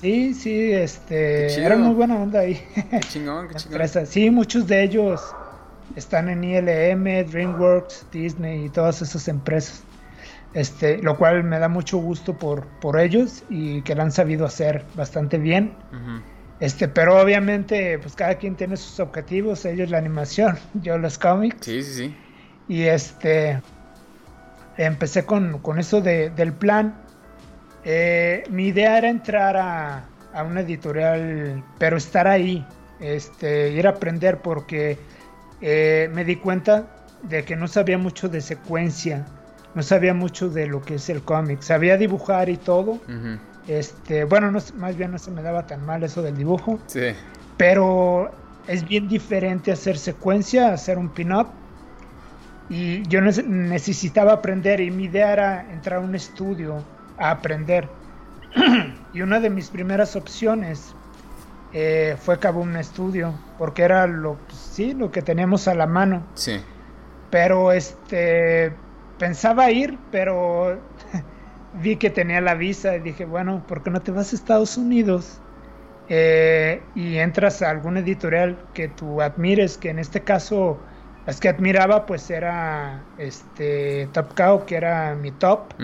Sí, sí, este, era muy buena onda ahí. Qué chingón, qué chingón. [LAUGHS] Sí, muchos de ellos están en ILM, DreamWorks, Disney y todas esas empresas. Este, lo cual me da mucho gusto por, por ellos y que lo han sabido hacer bastante bien. Este, pero obviamente, pues cada quien tiene sus objetivos, ellos la animación, [LAUGHS] yo los cómics. Sí, sí, sí. Y este, empecé con, con eso de, del plan. Eh, mi idea era entrar a, a una editorial, pero estar ahí, este, ir a aprender porque eh, me di cuenta de que no sabía mucho de secuencia, no sabía mucho de lo que es el cómic, sabía dibujar y todo. Este, bueno, no, más bien no se me daba tan mal eso del dibujo. Sí. Pero es bien diferente hacer secuencia, hacer un pin-up. Y yo necesitaba aprender y mi idea era entrar a un estudio a aprender. [CLEARS THROAT] y una de mis primeras opciones eh, fue cabo un estudio, porque era lo, pues, sí, lo que teníamos a la mano. Sí. Pero este pensaba ir, pero [LAUGHS] vi que tenía la visa y dije, bueno, ¿por qué no te vas a Estados Unidos? Eh, y entras a algún editorial que tú admires, que en este caso las que admiraba pues era este Top Cow, que era mi top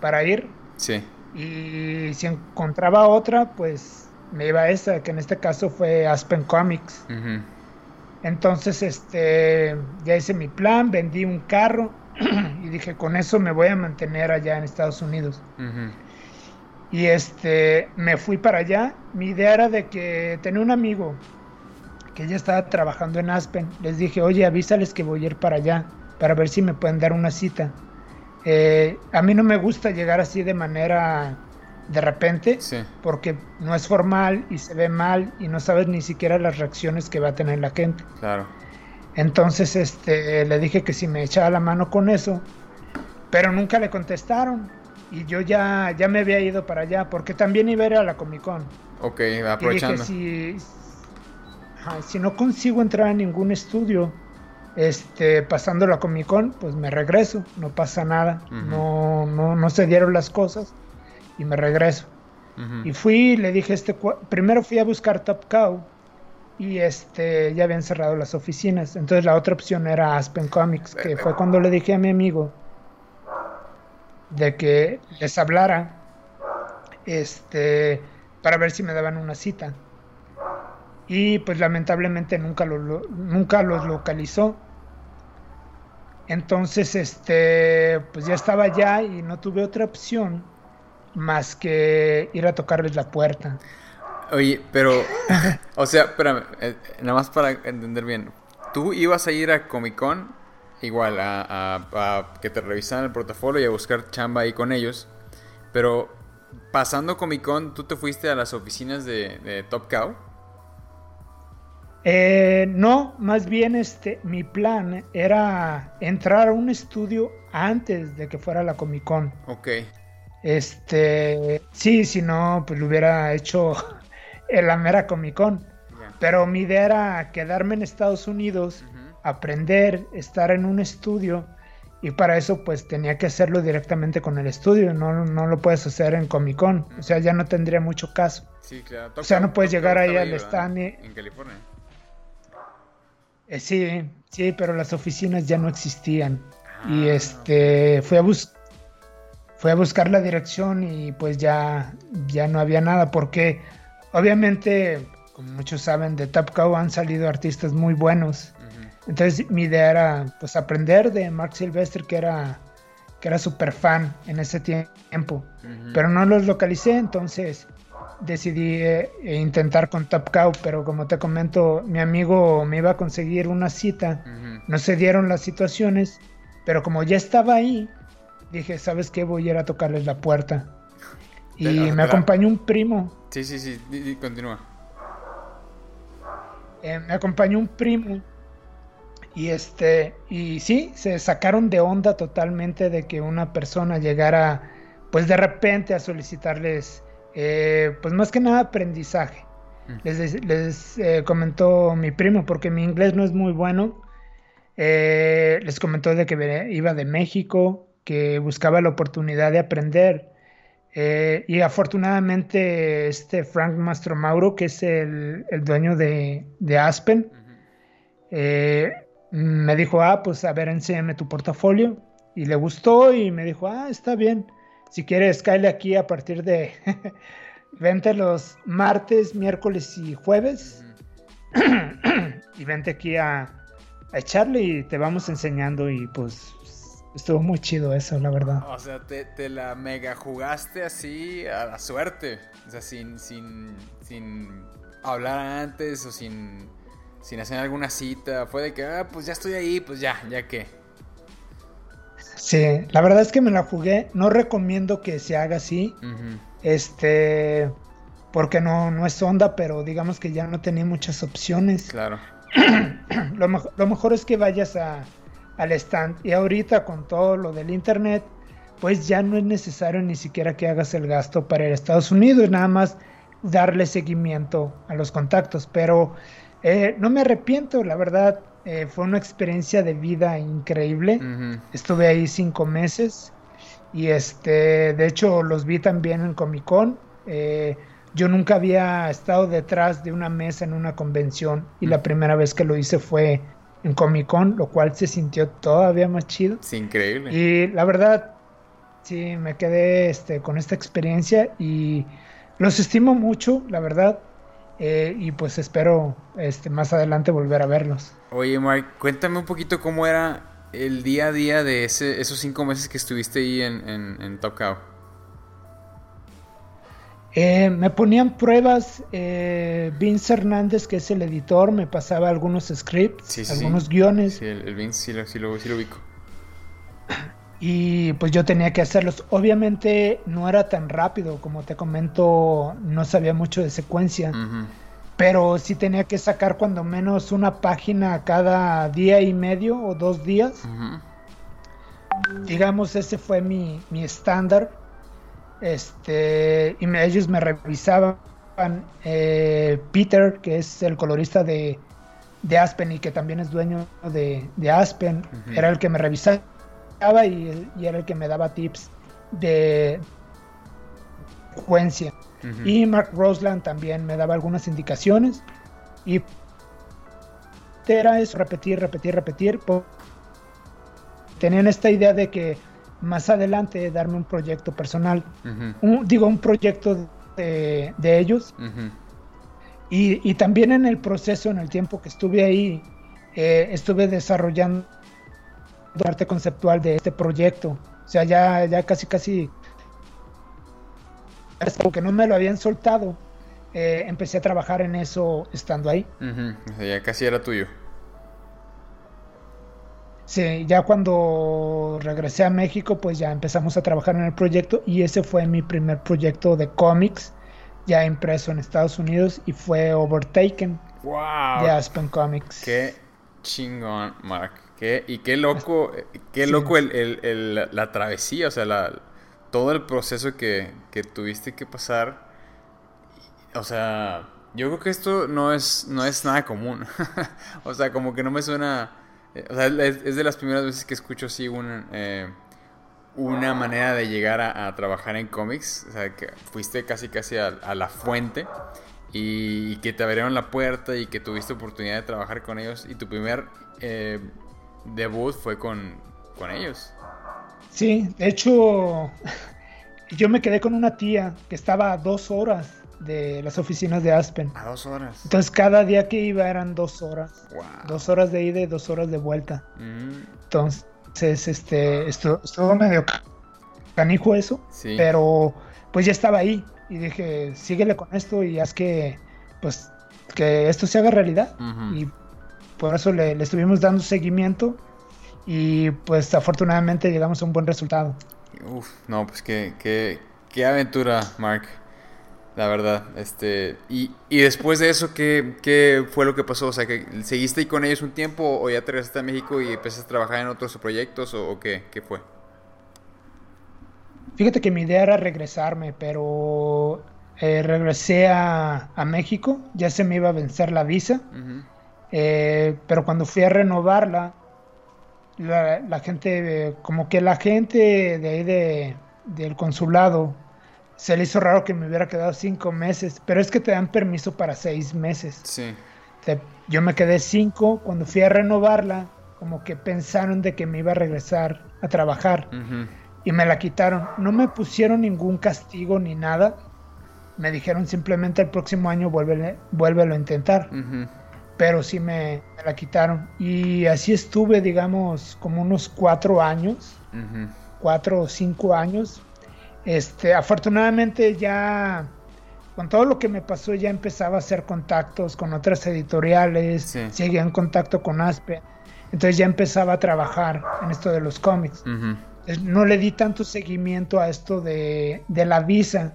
para ir. Sí. Y si encontraba otra, pues me iba a esa, que en este caso fue Aspen Comics. Entonces, este, ya hice mi plan, vendí un carro [CLEARS THROAT] y dije, con eso me voy a mantener allá en Estados Unidos. Y este, me fui para allá. Mi idea era de que tenía un amigo que ya estaba trabajando en Aspen. Les dije, oye, avísales que voy a ir para allá, para ver si me pueden dar una cita. Eh, a mí no me gusta llegar así de manera de repente, porque no es formal y se ve mal y no sabes ni siquiera las reacciones que va a tener la gente. Claro. Entonces, este, le dije que si me echaba la mano con eso, pero nunca le contestaron y yo ya, ya me había ido para allá porque también iba a ir a la Comic Con. Ok, aprovechando. Y dije, si, si no consigo entrar a ningún estudio, este, pasando la Comic Con, pues me regreso, no pasa nada, no, no, no se dieron las cosas y me regreso. Y fui, le dije, este, primero fui a buscar Top Cow y este, ya habían cerrado las oficinas. Entonces la otra opción era Aspen Comics, que fue cuando le dije a mi amigo de que les hablara este, para ver si me daban una cita. Y pues lamentablemente nunca, lo, nunca los localizó. Entonces, este, pues ya estaba allá y no tuve otra opción más que ir a tocarles la puerta. Oye, pero, [LAUGHS] o sea, espérame, eh, nada más para entender bien. Tú ibas a ir a Comic Con, igual, a, que te revisaran el portafolio y a buscar chamba ahí con ellos, pero pasando Comic Con, ¿tú te fuiste a las oficinas de, Top Cow? Eh, no, más bien este, mi plan era entrar a un estudio antes de que fuera la Comic Con. Ok. Este, sí, si no, pues lo hubiera hecho [LAUGHS] en la mera Comic Con. Pero mi idea era quedarme en Estados Unidos, aprender, estar en un estudio. Y para eso pues tenía que hacerlo directamente con el estudio, no, no lo puedes hacer en Comic Con, o sea, ya no tendría mucho caso. Sí, claro. o sea, no puedes llegar ahí al stand. En California. Eh, sí, sí, pero las oficinas ya no existían. y ah, este, fui a buscar fui a buscar la dirección y pues ya, ya no había nada porque obviamente, como muchos saben, de Top Cow han salido artistas muy buenos. Entonces mi idea era pues aprender de Mark Silvestre que era que era súper fan en ese tiempo, pero no los localicé, entonces decidí eh, intentar con Top Cow, pero como te comento, mi amigo me iba a conseguir una cita, no se dieron las situaciones, pero como ya estaba ahí, dije, ¿sabes qué? Voy a ir a tocarles la puerta. Y me acompañó un primo. Sí, sí, sí, continúa. Eh, me acompañó un primo. Y este, y sí, se sacaron de onda totalmente de que una persona llegara, pues de repente a solicitarles, eh, pues más que nada aprendizaje. Les, eh, comentó mi primo, porque mi inglés no es muy bueno. les comentó de que iba de México, que buscaba la oportunidad de aprender. Eh, y afortunadamente este Frank Mastromauro, que es el, dueño de, Aspen, eh, me dijo, ah, pues a ver, enséñame tu portafolio. Y le gustó y me dijo, ah, está bien. Si quieres, cáele aquí a partir de, [LAUGHS] vente los martes, miércoles y jueves. [CLEARS THROAT] y vente aquí a, echarle y te vamos enseñando y pues estuvo muy chido eso, la verdad. O sea, te, te, la mega jugaste así a la suerte. O sea, sin, sin, sin hablar antes o sin, sin hacer alguna cita. Fue de que, ah, pues ya estoy ahí, pues ya, ya que. Sí, la verdad es que me la jugué. No recomiendo que se haga así. Este, porque no, no es onda, pero digamos que ya no tenía muchas opciones. Claro. [CLEARS THROAT] lo, lo, mejor es que vayas a, al stand. Y ahorita con todo lo del internet, pues ya no es necesario ni siquiera que hagas el gasto para ir a Estados Unidos, nada más darle seguimiento a los contactos. Pero eh, no me arrepiento, la verdad, eh, fue una experiencia de vida increíble. Estuve ahí cinco meses y este, de hecho los vi también en Comic Con. Eh, yo nunca había estado detrás de una mesa en una convención y la primera vez que lo hice fue en Comic Con, lo cual se sintió todavía más chido. Es increíble. Y la verdad, sí, me quedé este, con esta experiencia y los estimo mucho, la verdad. Eh, y pues espero este, más adelante volver a verlos. Oye, Mike, cuéntame un poquito cómo era el día a día de ese, esos cinco meses que estuviste ahí en, en, en Top Cow. Eh, me ponían pruebas, eh, Vince Hernández, que es el editor, me pasaba algunos scripts, algunos guiones. Sí, el, Vince sí lo, sí, lo, ubico. [CLEARS THROAT] Y pues yo tenía que hacerlos. Obviamente no era tan rápido, como te comento, no sabía mucho de secuencia. Pero sí tenía que sacar cuando menos una página cada día y medio o dos días. Digamos, ese fue mi, mi estándar este, y ellos me revisaban. Eh, Peter, que es el colorista de, Aspen y que también es dueño de, Aspen, era el que me revisaba y, era el que me daba tips de secuencia. Y Mark Rosland también me daba algunas indicaciones. Y era eso, repetir, repetir, repetir. Tenían esta idea de que más adelante darme un proyecto personal, digo, un proyecto de, ellos. y, también en el proceso, en el tiempo que estuve ahí, eh, estuve desarrollando arte conceptual de este proyecto. O sea, ya, ya casi, casi, aunque no me lo habían soltado, eh, empecé a trabajar en eso estando ahí. ya casi era tuyo. Sí, ya cuando regresé a México, pues ya empezamos a trabajar en el proyecto y ese fue mi primer proyecto de cómics, ya impreso en Estados Unidos y fue Overtaken wow. de Aspen Comics. Qué chingón, Mark. Qué, y qué loco, qué loco el, la travesía, o sea, la, todo el proceso que, que tuviste que pasar. O sea, yo creo que esto no es, no es nada común. [LAUGHS] o sea, como que no me suena eh, o sea, es, de las primeras veces que escucho así un, eh, una manera de llegar a, trabajar en cómics. O sea, que fuiste casi casi a, la fuente y, que te abrieron la puerta y que tuviste oportunidad de trabajar con ellos. Y tu primer eh, debut fue con, con ellos. Sí, de hecho, [LAUGHS] yo me quedé con una tía que estaba a dos horas de las oficinas de Aspen. A dos horas. Entonces cada día que iba eran dos horas. Dos horas de ida y dos horas de vuelta. Mm. Entonces, este, esto, estuvo medio canijo eso. Pero pues ya estaba ahí. Y dije, síguele con esto y haz que, pues, que esto se haga realidad. Y por eso le, estuvimos dando seguimiento. Y pues afortunadamente llegamos a un buen resultado. Uf, no, pues qué, qué, qué aventura, Mark. La verdad, este, y, y después de eso, ¿qué, ¿qué, fue lo que pasó? O sea, que ¿seguiste ahí con ellos un tiempo o ya te regresaste a México y empezaste a trabajar en otros proyectos o, qué, qué fue? Fíjate que mi idea era regresarme, pero eh, regresé a, a, México, ya se me iba a vencer la visa, eh, pero cuando fui a renovarla, la, la gente, como que la gente de ahí de, del consulado se le hizo raro que me hubiera quedado cinco meses, pero es que te dan permiso para seis meses. Sí. yo me quedé cinco, cuando fui a renovarla, como que pensaron de que me iba a regresar a trabajar y me la quitaron. No me pusieron ningún castigo ni nada, me dijeron simplemente el próximo año vuélvelo a intentar. Pero sí me, la quitaron. Y así estuve, digamos, como unos cuatro años, cuatro o cinco años. Este, afortunadamente ya con todo lo que me pasó ya empezaba a hacer contactos con otras editoriales, seguía en contacto con Aspen, entonces ya empezaba a trabajar en esto de los cómics. No le di tanto seguimiento a esto de, de, la visa,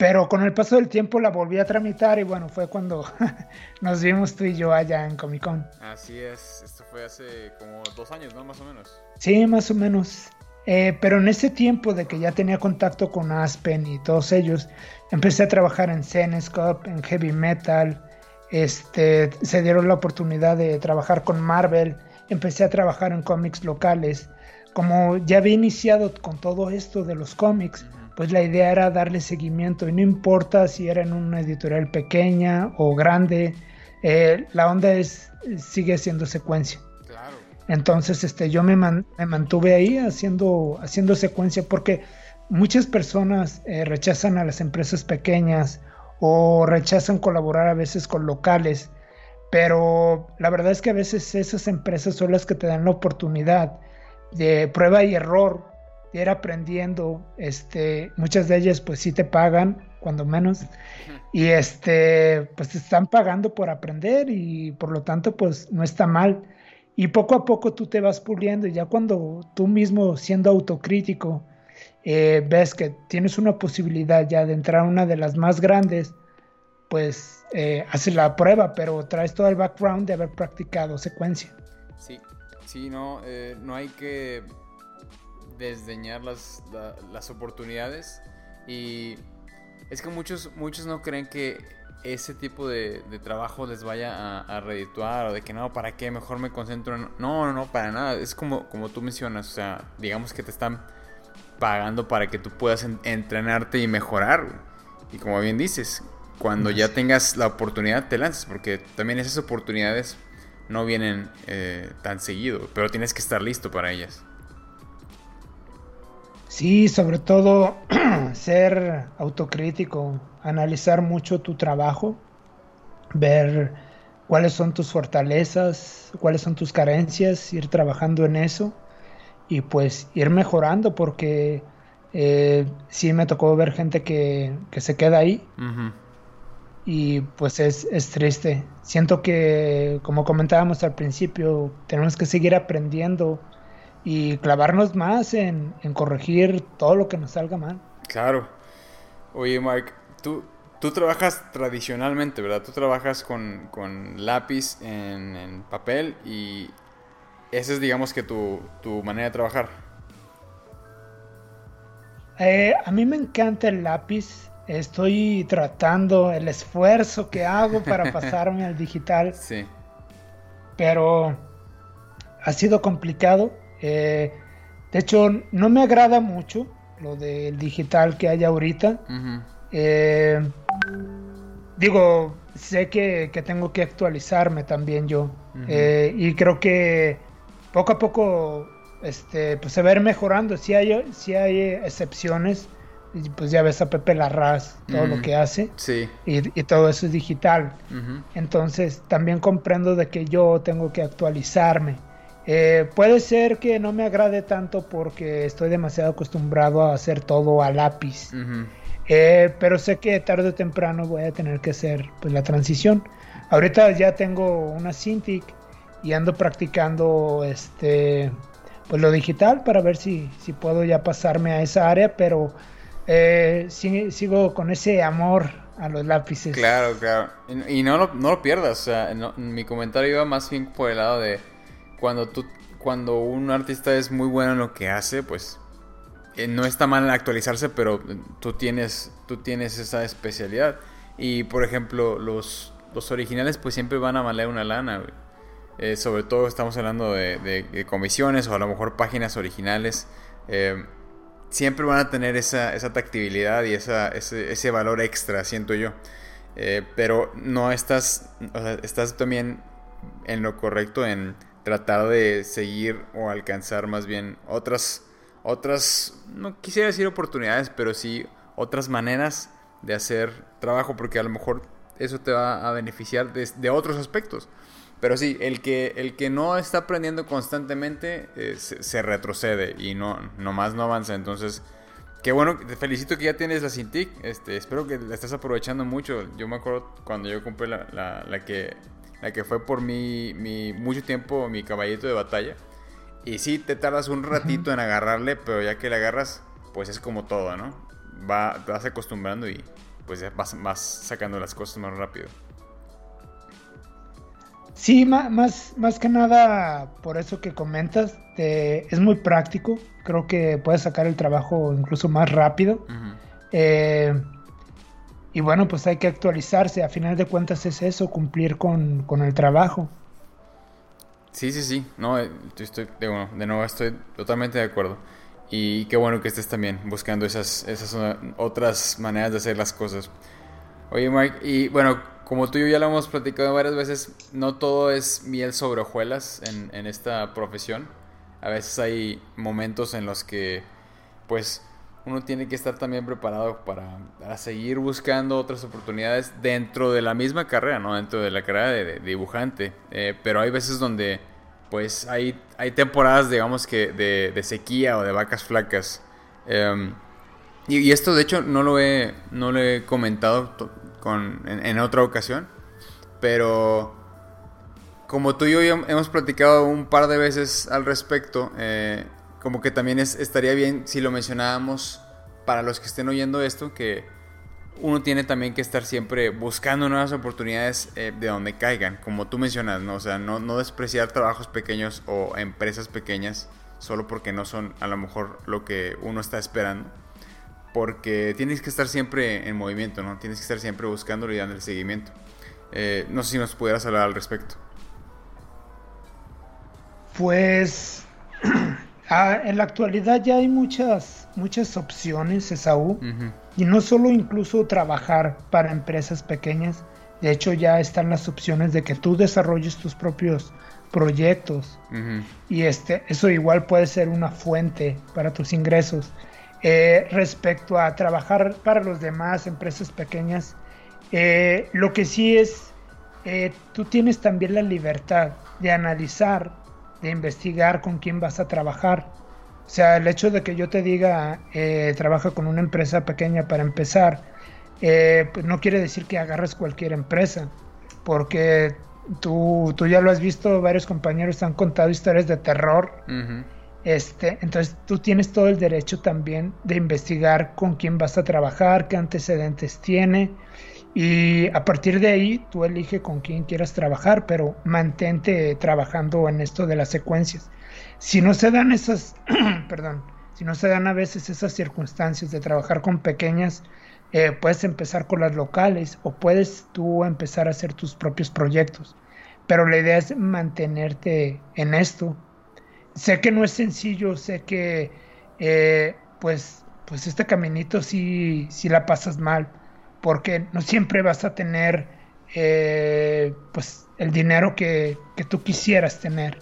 pero con el paso del tiempo la volví a tramitar y bueno, fue cuando [LAUGHS] nos vimos tú y yo allá en Comic Con. Así es, esto fue hace como dos años, ¿no? Más o menos. Sí, más o menos. Eh, pero en ese tiempo de que ya tenía contacto con Aspen y todos ellos, empecé a trabajar en Zenescope, en Heavy Metal, este, se dieron la oportunidad de trabajar con Marvel, empecé a trabajar en cómics locales. Como ya había iniciado con todo esto de los cómics, pues la idea era darle seguimiento y no importa si era en una editorial pequeña o grande, eh, la onda es, sigue siendo secuencia. Entonces, este, yo me, mantuve ahí haciendo, haciendo secuencia porque muchas personas eh, rechazan a las empresas pequeñas o rechazan colaborar a veces con locales, pero la verdad es que a veces esas empresas son las que te dan la oportunidad de prueba y error, ir aprendiendo, este, muchas de ellas pues sí te pagan, cuando menos, y este, pues te están pagando por aprender y por lo tanto pues no está mal. Y poco a poco tú te vas puliendo y ya cuando tú mismo siendo autocrítico eh, ves que tienes una posibilidad ya de entrar a una de las más grandes, pues eh, haces la prueba, pero traes todo el background de haber practicado secuencia. Sí, sí, no, eh, no hay que desdeñar las, las oportunidades y es que muchos, muchos no creen que ese tipo de, trabajo les vaya a, redituar o de que no, ¿para qué? Mejor me concentro en... No, no, no, para nada. Es como, como tú mencionas, o sea, digamos que te están pagando para que tú puedas entrenarte y mejorar. Y como bien dices, cuando ya tengas la oportunidad te lanzas, porque también esas oportunidades no vienen eh, tan seguido, pero tienes que estar listo para ellas. Sí, sobre todo [CLEARS THROAT] ser autocrítico, analizar mucho tu trabajo, ver cuáles son tus fortalezas, cuáles son tus carencias, ir trabajando en eso y pues ir mejorando porque eh, sí me tocó ver gente que, se queda ahí y pues es, es, triste. Siento que como comentábamos al principio, tenemos que seguir aprendiendo y clavarnos más en, en corregir todo lo que nos salga mal. Claro. Oye, Mark, tú, tú trabajas tradicionalmente, ¿verdad? Tú trabajas con, lápiz en, papel y esa es, digamos, que tu, manera de trabajar. Eh, a mí me encanta el lápiz. Estoy tratando el esfuerzo que hago para [LAUGHS] pasarme al digital. Sí. Pero ha sido complicado. Eh, de hecho, no me agrada mucho lo del digital que hay ahorita. Eh, digo, sé que, tengo que actualizarme también yo. Eh, y creo que poco a poco este, pues se va a ir mejorando. Si hay, si hay excepciones, pues ya ves a Pepe Larraz, todo lo que hace. Sí. Y, todo eso es digital. Entonces también comprendo de que yo tengo que actualizarme. Eh, puede ser que no me agrade tanto porque estoy demasiado acostumbrado a hacer todo a lápiz. Eh, pero sé que tarde o temprano voy a tener que hacer pues, la transición. Ahorita ya tengo una Cintiq y ando practicando este pues lo digital para ver si, si puedo ya pasarme a esa área, pero eh, sigo con ese amor a los lápices. Claro, claro. Y, no, lo, no lo pierdas. O sea, mi comentario iba más bien por el lado de cuando tú cuando un artista es muy bueno en lo que hace, pues eh, no está mal actualizarse, pero tú tienes, tú tienes esa especialidad. Y por ejemplo, los, los originales pues siempre van a valer una lana. Eh, sobre todo estamos hablando de, comisiones o a lo mejor páginas originales. Eh, siempre van a tener esa, esa tactibilidad y esa, ese, ese, valor extra, siento yo. pero no estás, estás también en lo correcto en tratar de seguir o alcanzar más bien otras otras, no quisiera decir oportunidades, pero sí otras maneras de hacer trabajo, porque a lo mejor eso te va a beneficiar de, otros aspectos. Pero sí, el que, el que no está aprendiendo constantemente eh, se, retrocede y no, nomás no avanza. Entonces, qué bueno, te felicito que ya tienes la Cintiq. Este, espero que la estés aprovechando mucho. Yo me acuerdo cuando yo compré la, la, que, la que fue por mi, mi, mucho tiempo mi caballito de batalla. Y sí, te tardas un ratito en agarrarle, pero ya que le agarras, pues es como todo, ¿no? Va, te vas acostumbrando y pues ya vas, vas sacando las cosas más rápido. Sí, más, más que nada por eso que comentas, es muy práctico, creo que puedes sacar el trabajo incluso más rápido. Eh, y bueno, pues hay que actualizarse, a final de cuentas es eso, cumplir con, el trabajo. Sí, sí, sí, no, eh, estoy, de, de nuevo estoy totalmente de acuerdo. Y qué bueno que estés también buscando esas, esas otras maneras de hacer las cosas. Oye, Mike, y bueno, como tú y yo ya lo hemos platicado varias veces, no todo es miel sobre hojuelas en, en esta profesión. A veces hay momentos en los que, pues, uno tiene que estar también preparado para, seguir buscando otras oportunidades dentro de la misma carrera, ¿no? Dentro de la carrera de, dibujante. Eh, pero hay veces donde pues hay, hay temporadas, digamos que de, sequía o de vacas flacas. Em, y, esto, de hecho, no lo he, no lo he comentado con, en, otra ocasión, pero como tú y yo hemos platicado un par de veces al respecto, eh, como que también estaría bien si lo mencionábamos para los que estén oyendo esto, que uno tiene también que estar siempre buscando nuevas oportunidades eh, de donde caigan, como tú mencionas, ¿no? O sea, no, no despreciar trabajos pequeños o empresas pequeñas solo porque no son a lo mejor lo que uno está esperando. Porque tienes que estar siempre en movimiento, ¿no? Tienes que estar siempre buscándolo y dando el seguimiento. Eh, no sé si nos pudieras hablar al respecto. Pues [CLEARS THROAT] ah, en la actualidad ya hay muchas, muchas opciones, Esaú. Y no solo incluso trabajar para empresas pequeñas, de hecho ya están las opciones de que tú desarrolles tus propios proyectos. Y este, eso igual puede ser una fuente para tus ingresos. Eh, respecto a trabajar para los demás, empresas pequeñas, eh, lo que sí es, eh, tú tienes también la libertad de analizar, de investigar con quién vas a trabajar. O sea, el hecho de que yo te diga, eh, trabaja con una empresa pequeña para empezar, eh, pues no quiere decir que agarres cualquier empresa, porque tú, tú ya lo has visto, varios compañeros han contado historias de terror. Este, entonces tú tienes todo el derecho también de investigar con quién vas a trabajar, qué antecedentes tiene y a partir de ahí tú elige con quién quieras trabajar, pero mantente trabajando en esto de las secuencias. Si no se dan esas, [CLEARS THROAT] perdón, si no se dan a veces esas circunstancias de trabajar con pequeñas, eh, puedes empezar con las locales o puedes tú empezar a hacer tus propios proyectos. Pero la idea es mantenerte en esto. Sé que no es sencillo, sé que eh, pues, pues este caminito sí, sí la pasas mal, porque no siempre vas a tener eh, pues el dinero que, que tú quisieras tener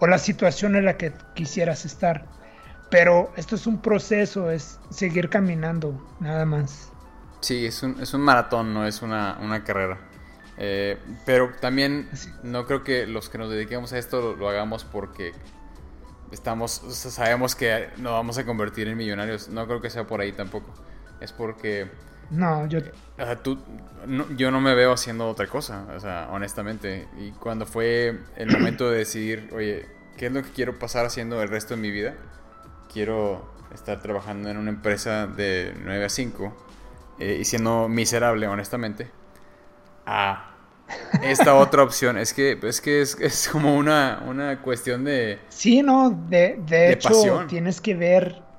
o la situación en la que quisieras estar. Pero esto es un proceso, es seguir caminando, nada más. Sí, es un, es un maratón, no es una, carrera. Eh, pero también no creo que los que nos dediquemos a esto lo, hagamos porque estamos, sabemos que nos vamos a convertir en millonarios. No creo que sea por ahí tampoco. Es porque... No, yo... O sea, tú, yo no me veo haciendo otra cosa, o sea, honestamente. Y cuando fue el [CLEARS THROAT] momento de decidir, oye, ¿qué es lo que quiero pasar haciendo el resto de mi vida? Quiero estar trabajando en una empresa de 9 a 5 eh, y siendo miserable, honestamente. A esta [LAUGHS] otra opción. Es que es, que es, como una, una, cuestión de... Sí, no, de, de, hecho tienes que ver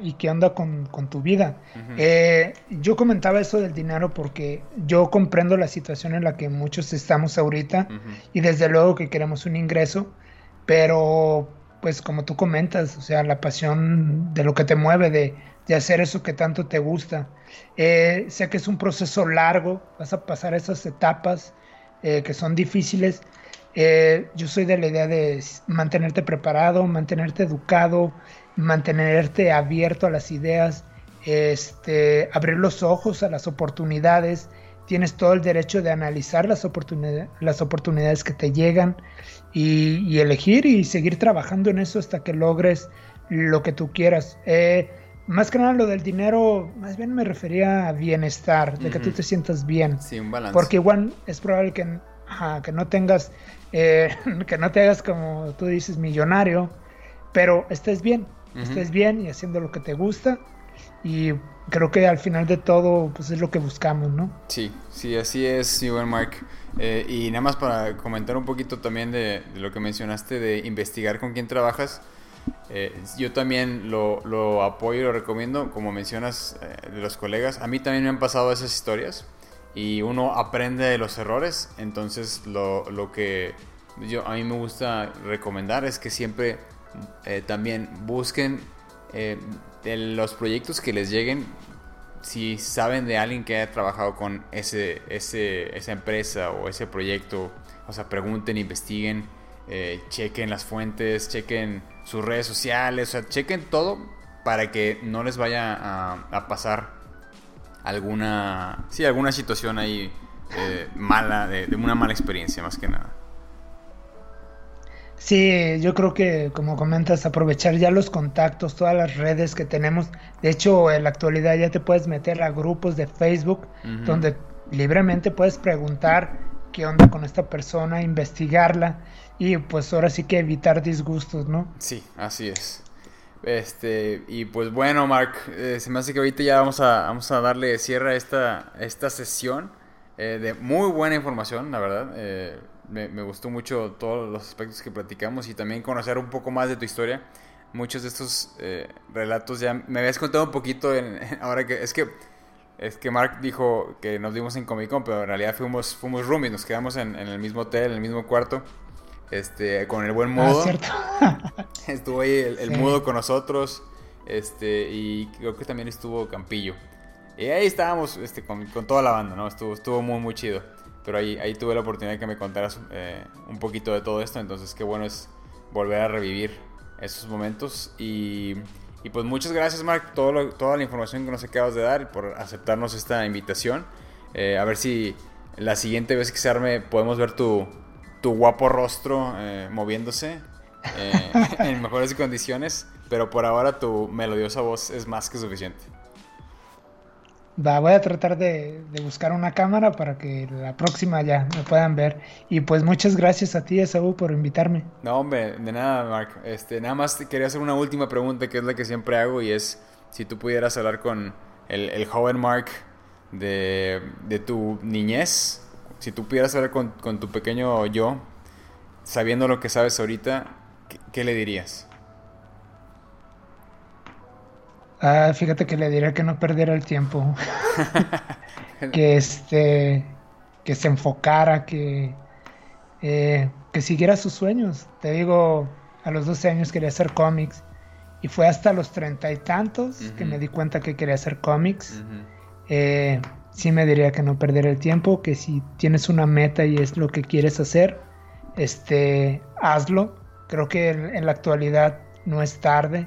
¿Y qué onda con, tu vida? Eh, yo comentaba eso del dinero porque yo comprendo la situación en la que muchos estamos ahorita y desde luego que queremos un ingreso, pero pues como tú comentas, o sea, la pasión de lo que te mueve, de, hacer eso que tanto te gusta. Eh, sé que es un proceso largo, vas a pasar esas etapas eh, que son difíciles. yo soy de la idea de mantenerte preparado, mantenerte educado, mantenerte abierto a las ideas, este, abrir los ojos a las oportunidades, tienes todo el derecho de analizar las, oportunidades, las oportunidades que te llegan y, elegir y seguir trabajando en eso hasta que logres lo que tú quieras. Eh, más que nada lo del dinero, más bien me refería a bienestar, de que tú te sientas bien. Sí, un balance. Porque igual es probable que, que no tengas, eh, [LAUGHS] que no te hagas como tú dices, millonario, pero estés bien, estés bien y haciendo lo que te gusta. Y creo que al final de todo, pues es lo que buscamos, ¿no? Sí, sí, así es, Iván Mark. Eh, y nada más para comentar un poquito también de, lo que mencionaste de investigar con quién trabajas. Eh, yo también lo, lo, apoyo y lo recomiendo, como mencionas eh, de los colegas. A mí también me han pasado esas historias y uno aprende de los errores. Entonces, lo, lo que yo, a mí me gusta recomendar es que siempre también busquen los proyectos que les lleguen, si saben de alguien que haya trabajado con ese, ese, esa empresa o ese proyecto, o sea, pregunten, investiguen, eh, chequen las fuentes, chequen sus redes sociales, o sea, chequen todo para que no les vaya a, pasar alguna, sí, alguna situación ahí eh, mala, de una mala experiencia más que nada. Sí, yo creo que, como comentas, aprovechar ya los contactos, todas las redes que tenemos. De hecho, en la actualidad ya te puedes meter a grupos de Facebook donde libremente puedes preguntar qué onda con esta persona, investigarla y pues ahora sí que evitar disgustos, ¿no? Sí, así es. Este, y pues bueno, Mark, eh, se me hace que ahorita ya vamos a, vamos a darle cierre a esta, esta sesión eh, de muy buena información, la verdad. Eh, me, gustó mucho todos los aspectos que platicamos y también conocer un poco más de tu historia. Muchos de estos eh, relatos ya me habías contado un poquito en, [LAUGHS] ahora que es que es que Mark dijo que nos dimos en Comic Con, pero en realidad fuimos fuimos roomies, nos quedamos en, el mismo hotel, en el mismo cuarto. Este, con el buen ah, modo. [LAUGHS] estuvo ahí el, mudo con nosotros. Este, y creo que también estuvo Campillo. Y ahí estábamos este, con, con toda la banda, ¿no? Estuvo, estuvo muy, muy chido. Pero ahí, ahí tuve la oportunidad de que me contaras eh, un poquito de todo esto, entonces qué bueno es volver a revivir esos momentos. Y, y pues muchas gracias Mark, todo toda la información que nos acabas de dar por aceptarnos esta invitación. Eh, a ver si la siguiente vez que se arme podemos ver tu, tu guapo rostro eh, moviéndose [LAUGHS] en mejores condiciones. Pero por ahora tu melodiosa voz es más que suficiente. Va, voy a tratar de, buscar una cámara para que la próxima ya me puedan ver. Y pues muchas gracias a ti, Esaú, por invitarme. No, hombre, de nada, Mark. Este, nada más te quería hacer una última pregunta, que es la que siempre hago, y es si tú pudieras hablar con el, joven Mark de, tu niñez, si tú pudieras hablar con, tu pequeño yo, sabiendo lo que sabes ahorita, qué le dirías? Ah, fíjate que le diría que no perdiera el tiempo. [LAUGHS] que este que se enfocara, que, eh, que siguiera sus sueños. Te digo, a los 12 años quería hacer cómics. Y fue hasta los treinta y tantos que me di cuenta que quería hacer cómics. Eh, sí me diría que no perder el tiempo, que si tienes una meta y es lo que quieres hacer, este, hazlo. Creo que en la actualidad no es tarde.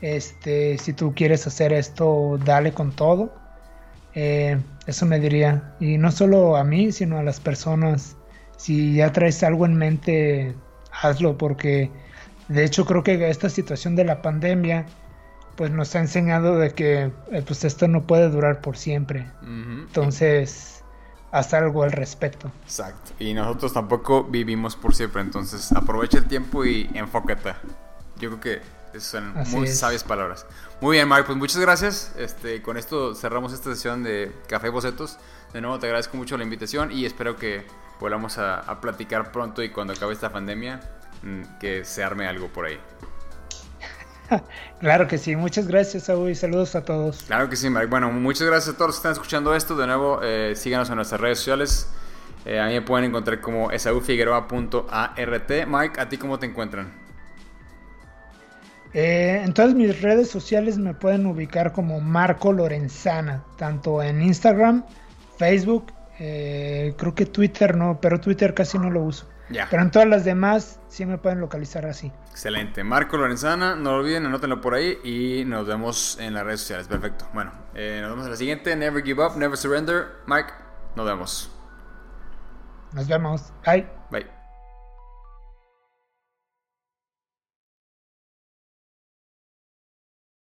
Este, si tú quieres hacer esto, dale con todo. Eh, eso me diría. Y no solo a mí, sino a las personas. Si ya traes algo en mente, hazlo, porque de hecho creo que esta situación de la pandemia pues nos ha enseñado de que eh, pues esto no puede durar por siempre. Entonces, haz algo al respecto. Exacto. Y nosotros tampoco vivimos por siempre, entonces aprovecha el tiempo y enfócate. Yo creo que son muy sabias palabras. Muy bien, Mark, pues muchas gracias. Este, con esto cerramos esta sesión de Café Bocetos. De nuevo te agradezco mucho la invitación y espero que volvamos a, platicar pronto y cuando acabe esta pandemia, mm, que se arme algo por ahí. [LAUGHS] Claro que sí, muchas gracias Saúl y saludos a todos. Claro que sí, Mark. Bueno, muchas gracias a todos los que están escuchando esto. De nuevo, eh, síganos en nuestras redes sociales. Eh, a mí me pueden encontrar como esaufigueroa.art. Mike, ¿a ti cómo te encuentran? Eh, en todas mis redes sociales me pueden ubicar como Marco Lorenzana, tanto en Instagram, Facebook, eh, creo que Twitter no, pero Twitter casi no lo uso. Pero en todas las demás sí me pueden localizar así. Excelente. Marco Lorenzana, no lo olviden, anótenlo por ahí y nos vemos en las redes sociales. Perfecto. Bueno, eh, nos vemos en la siguiente. Never give up, never surrender. Mike, nos vemos. Nos vemos. Bye.